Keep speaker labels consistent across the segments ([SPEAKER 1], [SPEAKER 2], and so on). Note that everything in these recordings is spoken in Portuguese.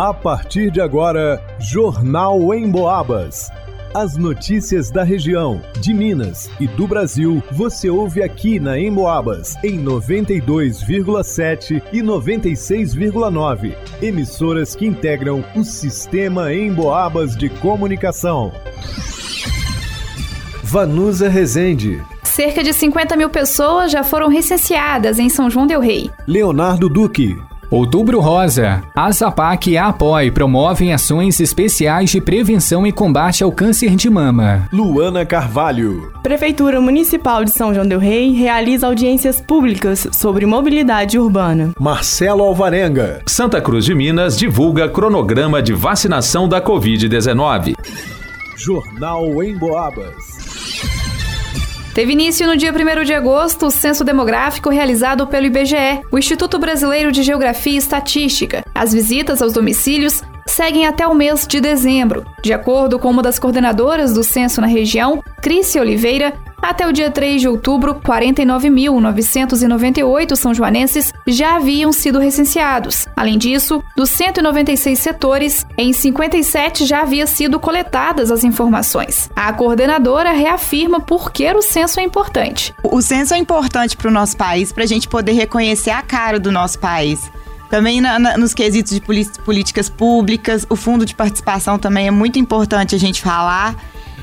[SPEAKER 1] A partir de agora, Jornal em Boabas. As notícias da região, de Minas e do Brasil, você ouve aqui na Emboabas, em 92,7 e 96,9. Emissoras que integram o sistema Emboabas de comunicação. Vanusa Rezende.
[SPEAKER 2] Cerca de 50 mil pessoas já foram recenseadas em São João Del Rei.
[SPEAKER 1] Leonardo Duque.
[SPEAKER 3] Outubro Rosa. A Zapac e a APOI promovem ações especiais de prevenção e combate ao câncer de mama.
[SPEAKER 1] Luana Carvalho.
[SPEAKER 4] Prefeitura Municipal de São João del Rei realiza audiências públicas sobre mobilidade urbana.
[SPEAKER 1] Marcelo Alvarenga.
[SPEAKER 5] Santa Cruz de Minas divulga cronograma de vacinação da Covid-19.
[SPEAKER 1] Jornal em Boabas.
[SPEAKER 2] Teve início no dia 1 de agosto o censo demográfico realizado pelo IBGE, o Instituto Brasileiro de Geografia e Estatística. As visitas aos domicílios seguem até o mês de dezembro. De acordo com uma das coordenadoras do censo na região, Crícia Oliveira, até o dia 3 de outubro, 49.998 são joanenses já haviam sido recenseados. Além disso, dos 196 setores, em 57 já havia sido coletadas as informações. A coordenadora reafirma por que o censo é importante.
[SPEAKER 6] O censo é importante para o nosso país, para a gente poder reconhecer a cara do nosso país. Também na, na, nos quesitos de políticas públicas, o fundo de participação também é muito importante a gente falar.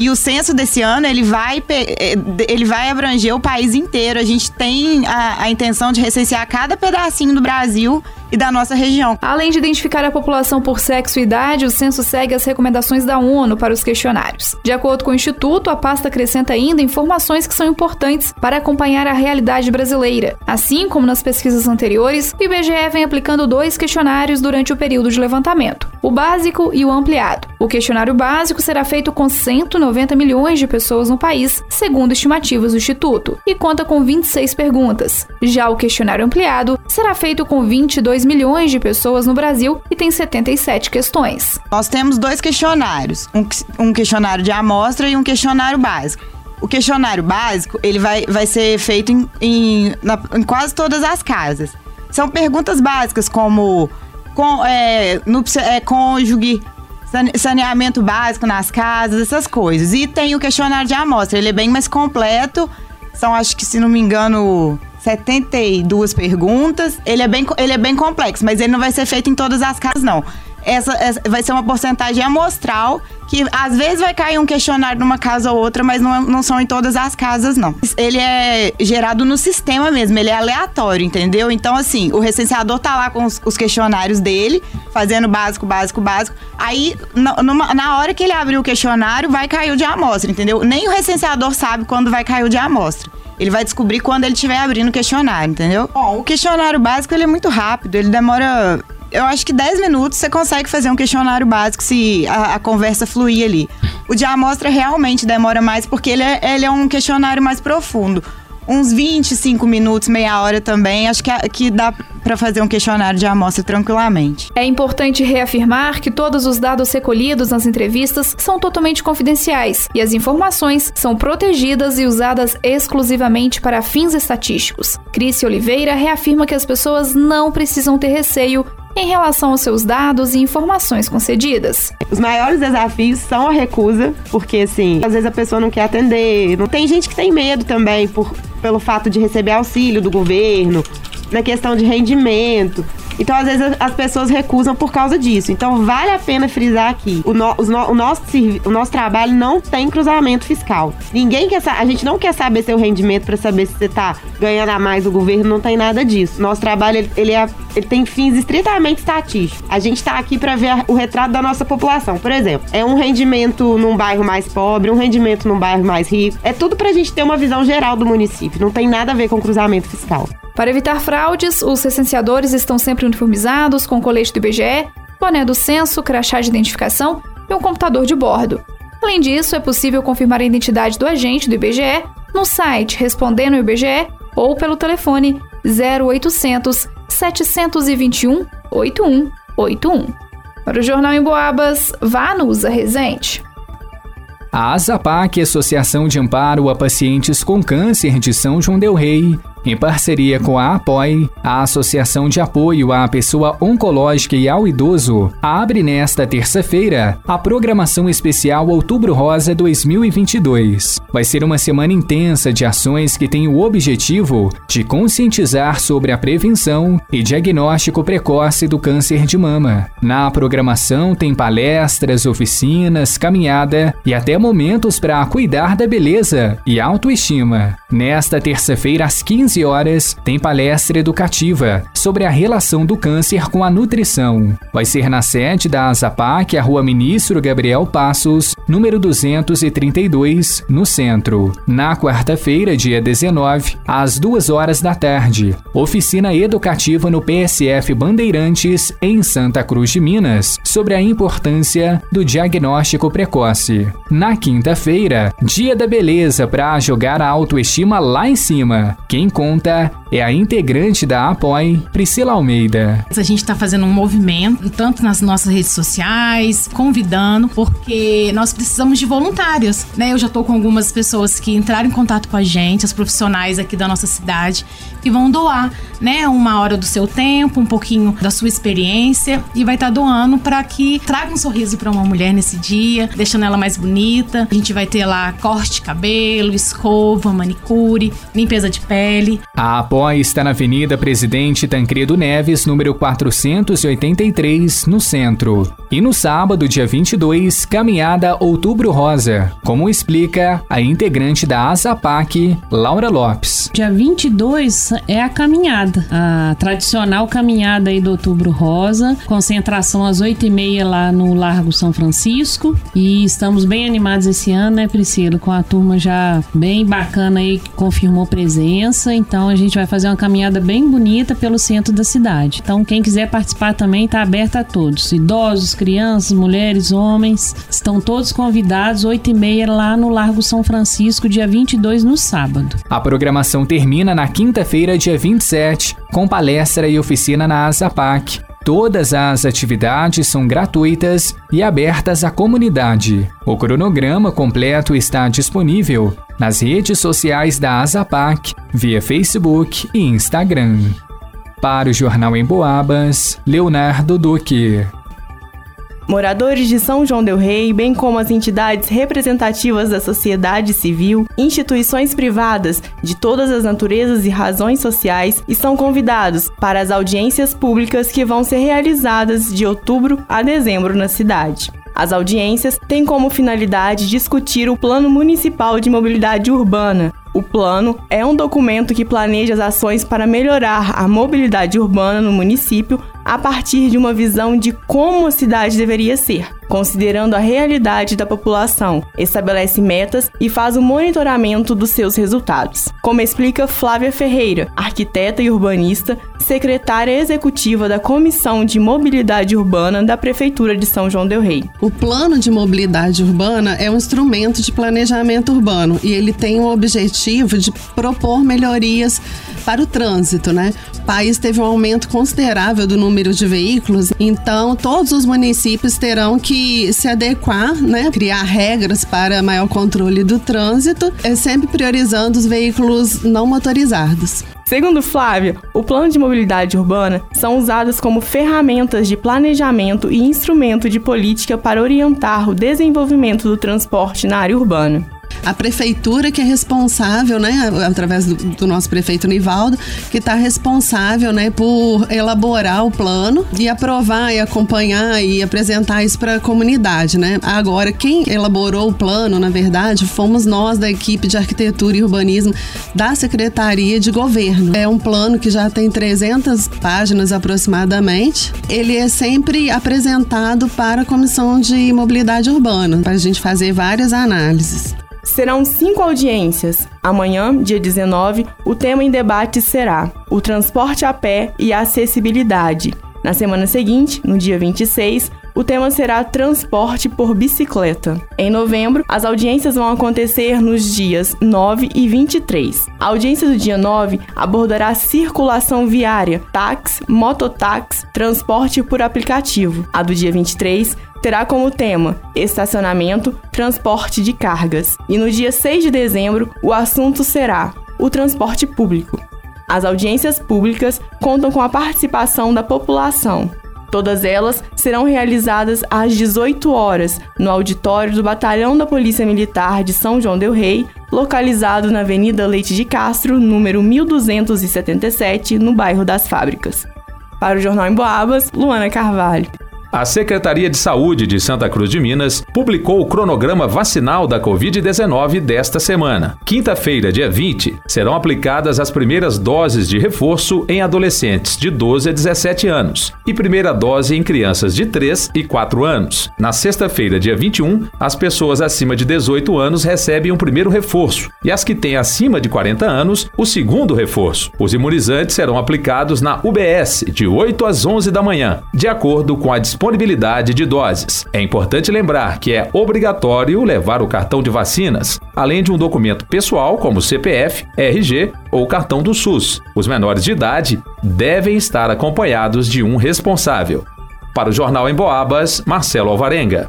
[SPEAKER 6] E o censo desse ano, ele vai, eh, ele vai abranger o país inteiro. A gente tem a, a intenção de recensear cada pedacinho do Brasil e da nossa região.
[SPEAKER 2] Além de identificar a população por sexo e idade, o censo segue as recomendações da ONU para os questionários. De acordo com o Instituto, a pasta acrescenta ainda informações que são importantes para acompanhar a realidade brasileira. Assim como nas pesquisas anteriores, o IBGE vem aplicando dois questionários durante o período de levantamento: o básico e o ampliado. O questionário básico será feito com 190 milhões de pessoas no país, segundo estimativas do Instituto, e conta com 26 perguntas. Já o questionário ampliado será feito com 22 2 milhões de pessoas no Brasil e tem 77 questões.
[SPEAKER 6] Nós temos dois questionários, um, questionário de amostra e um questionário básico. O questionário básico ele vai, vai ser feito em, em, na, em quase todas as casas. São perguntas básicas como com, é, no, é, cônjuge, saneamento básico nas casas, essas coisas. E tem o questionário de amostra, ele é bem mais completo. São, acho que, se não me engano, 72 perguntas. Ele é, bem, ele é bem complexo, mas ele não vai ser feito em todas as casas, não. Essa, essa, vai ser uma porcentagem amostral que às vezes vai cair um questionário numa casa ou outra, mas não, não são em todas as casas, não. Ele é gerado no sistema mesmo, ele é aleatório, entendeu? Então, assim, o recenseador tá lá com os, os questionários dele, fazendo básico, básico, básico. Aí, na, numa, na hora que ele abrir o questionário, vai cair o de amostra, entendeu? Nem o recenseador sabe quando vai cair o de amostra. Ele vai descobrir quando ele estiver abrindo o questionário, entendeu? Bom, o questionário básico ele é muito rápido, ele demora eu acho que 10 minutos você consegue fazer um questionário básico se a, a, conversa fluir ali. O de amostra realmente demora mais porque ele é, ele é um questionário mais profundo uns 25 minutos, meia hora também, acho que, que dá para fazer um questionário de amostra tranquilamente.
[SPEAKER 2] É importante reafirmar que todos os dados recolhidos nas entrevistas são totalmente confidenciais e as informações são protegidas e usadas exclusivamente para fins estatísticos. Cris Oliveira reafirma que as pessoas não precisam ter receio em relação aos seus dados e informações concedidas.
[SPEAKER 4] Os maiores desafios são a recusa, porque assim, às vezes a pessoa não quer atender. Não tem gente que tem medo também por, pelo fato de receber auxílio do governo, na questão de rendimento. Então, às vezes, as pessoas recusam por causa disso. Então, vale a pena frisar aqui: o, no, o, nosso, o nosso trabalho não tem cruzamento fiscal. Ninguém quer A gente não quer saber seu rendimento para saber se você está ganhando a mais do governo, não tem nada disso. Nosso trabalho ele, ele, é, ele tem fins estritamente estatísticos. A gente está aqui para ver o retrato da nossa população. Por exemplo, é um rendimento num bairro mais pobre, um rendimento num bairro mais rico. É tudo para a gente ter uma visão geral do município. Não tem nada a ver com cruzamento fiscal.
[SPEAKER 2] Para evitar fraudes, os recenseadores estão sempre uniformizados com colete do IBGE, boné do censo, crachá de identificação e um computador de bordo. Além disso, é possível confirmar a identidade do agente do IBGE no site Respondendo IBGE ou pelo telefone 0800 721 8181. Para o Jornal em Boabas, vá no Usa Resente.
[SPEAKER 3] A ASAPAC, Associação de Amparo a Pacientes com Câncer de São João del Rei, em parceria com a APOI, a Associação de Apoio à Pessoa Oncológica e ao Idoso, abre nesta terça-feira a programação especial Outubro Rosa 2022. Vai ser uma semana intensa de ações que tem o objetivo de conscientizar sobre a prevenção e diagnóstico precoce do câncer de mama. Na programação tem palestras, oficinas, caminhada e até momentos para cuidar da beleza e autoestima. Nesta terça-feira, às 15 horas, tem palestra educativa sobre a relação do câncer com a nutrição. Vai ser na sede da ASAPAC, a Rua Ministro Gabriel Passos, número 232, no centro. Na quarta-feira, dia 19, às 2 horas da tarde, oficina educativa no PSF Bandeirantes, em Santa Cruz de Minas, sobre a importância do diagnóstico precoce. Na quinta-feira, dia da beleza para jogar a autoestima lá em cima. Quem conta é a integrante da Apoie, Priscila Almeida.
[SPEAKER 7] A gente está fazendo um movimento, tanto nas nossas redes sociais, convidando, porque nós precisamos de voluntários, né? Eu já estou com algumas pessoas que entraram em contato com a gente, os profissionais aqui da nossa cidade, que vão doar, né, uma hora do seu tempo, um pouquinho da sua experiência e vai estar tá doando para que traga um sorriso para uma mulher nesse dia, deixando ela mais bonita. A gente vai ter lá corte de cabelo, escova, manicure, limpeza de pele.
[SPEAKER 3] A Apoia está na Avenida Presidente Tancredo Neves, número 483, no centro. E no sábado, dia 22, caminhada Outubro Rosa, como explica a integrante da ASAPAC, Laura Lopes.
[SPEAKER 8] Dia 22 é a caminhada, a tradicional caminhada aí do Outubro Rosa, concentração às 8h30 lá no Largo São Francisco. E estamos bem animados esse ano, né, Priscila? Com a turma já bem bacana aí confirmou presença. Então a gente vai fazer uma caminhada bem bonita pelo centro da cidade. Então quem quiser participar também está aberto a todos: idosos, crianças, mulheres, homens. Estão todos convidados, 8h30 lá no Largo São Francisco, dia 22 no sábado.
[SPEAKER 3] A programação termina na quinta-feira quinta-feira, dia 27, com palestra e oficina na ASAPAC. Todas as atividades são gratuitas e abertas à comunidade. O cronograma completo está disponível nas redes sociais da ASAPAC, via Facebook e Instagram. Para o Jornal em Boabas, Leonardo Duque.
[SPEAKER 9] Moradores de São João Del Rei, bem como as entidades representativas da sociedade civil, instituições privadas de todas as naturezas e razões sociais estão convidados para as audiências públicas que vão ser realizadas de outubro a dezembro na cidade. As audiências têm como finalidade discutir o Plano Municipal de Mobilidade Urbana. O plano é um documento que planeja as ações para melhorar a mobilidade urbana no município a partir de uma visão de como a cidade deveria ser, considerando a realidade da população, estabelece metas e faz o monitoramento dos seus resultados. Como explica Flávia Ferreira, arquiteta e urbanista, secretária executiva da Comissão de Mobilidade Urbana da Prefeitura de São João del Rei.
[SPEAKER 10] O plano de mobilidade urbana é um instrumento de planejamento urbano e ele tem o objetivo de propor melhorias para o trânsito, né? O país teve um aumento considerável do número de veículos, então todos os municípios terão que se adequar, né? Criar regras para maior controle do trânsito, é sempre priorizando os veículos não motorizados.
[SPEAKER 9] Segundo Flávia, o plano de mobilidade urbana são usados como ferramentas de planejamento e instrumento de política para orientar o desenvolvimento do transporte na área urbana
[SPEAKER 10] a prefeitura que é responsável, né, através do, do nosso prefeito Nivaldo, que está responsável, né, por elaborar o plano e aprovar e acompanhar e apresentar isso para a comunidade, né? Agora, quem elaborou o plano, na verdade, fomos nós da equipe de arquitetura e urbanismo da Secretaria de Governo. É um plano que já tem 300 páginas aproximadamente. Ele é sempre apresentado para a Comissão de Mobilidade Urbana, para a gente fazer várias análises.
[SPEAKER 9] Serão cinco audiências. Amanhã, dia 19, o tema em debate será o transporte a pé e a acessibilidade. Na semana seguinte, no dia 26, o tema será transporte por bicicleta. Em novembro, as audiências vão acontecer nos dias 9 e 23. A audiência do dia 9 abordará circulação viária, táxi, mototáxi, transporte por aplicativo. A do dia 23 terá como tema estacionamento, transporte de cargas. E no dia 6 de dezembro, o assunto será o transporte público. As audiências públicas contam com a participação da população. Todas elas serão realizadas às 18 horas no auditório do Batalhão da Polícia Militar de São João del Rei, localizado na Avenida Leite de Castro, número 1277, no bairro das Fábricas. Para o Jornal em Boabas, Luana Carvalho.
[SPEAKER 5] A Secretaria de Saúde de Santa Cruz de Minas publicou o cronograma vacinal da Covid-19 desta semana. Quinta-feira, dia 20, serão aplicadas as primeiras doses de reforço em adolescentes de 12 a 17 anos e primeira dose em crianças de 3 e 4 anos. Na sexta-feira, dia 21, as pessoas acima de 18 anos recebem um primeiro reforço e as que têm acima de 40 anos, o segundo reforço. Os imunizantes serão aplicados na UBS de 8 às 11 da manhã, de acordo com a disponibilidade de doses. É importante lembrar que é obrigatório levar o cartão de vacinas, além de um documento pessoal como CPF, RG ou cartão do SUS. Os menores de idade devem estar acompanhados de um responsável. Para o Jornal em Boabas, Marcelo Alvarenga.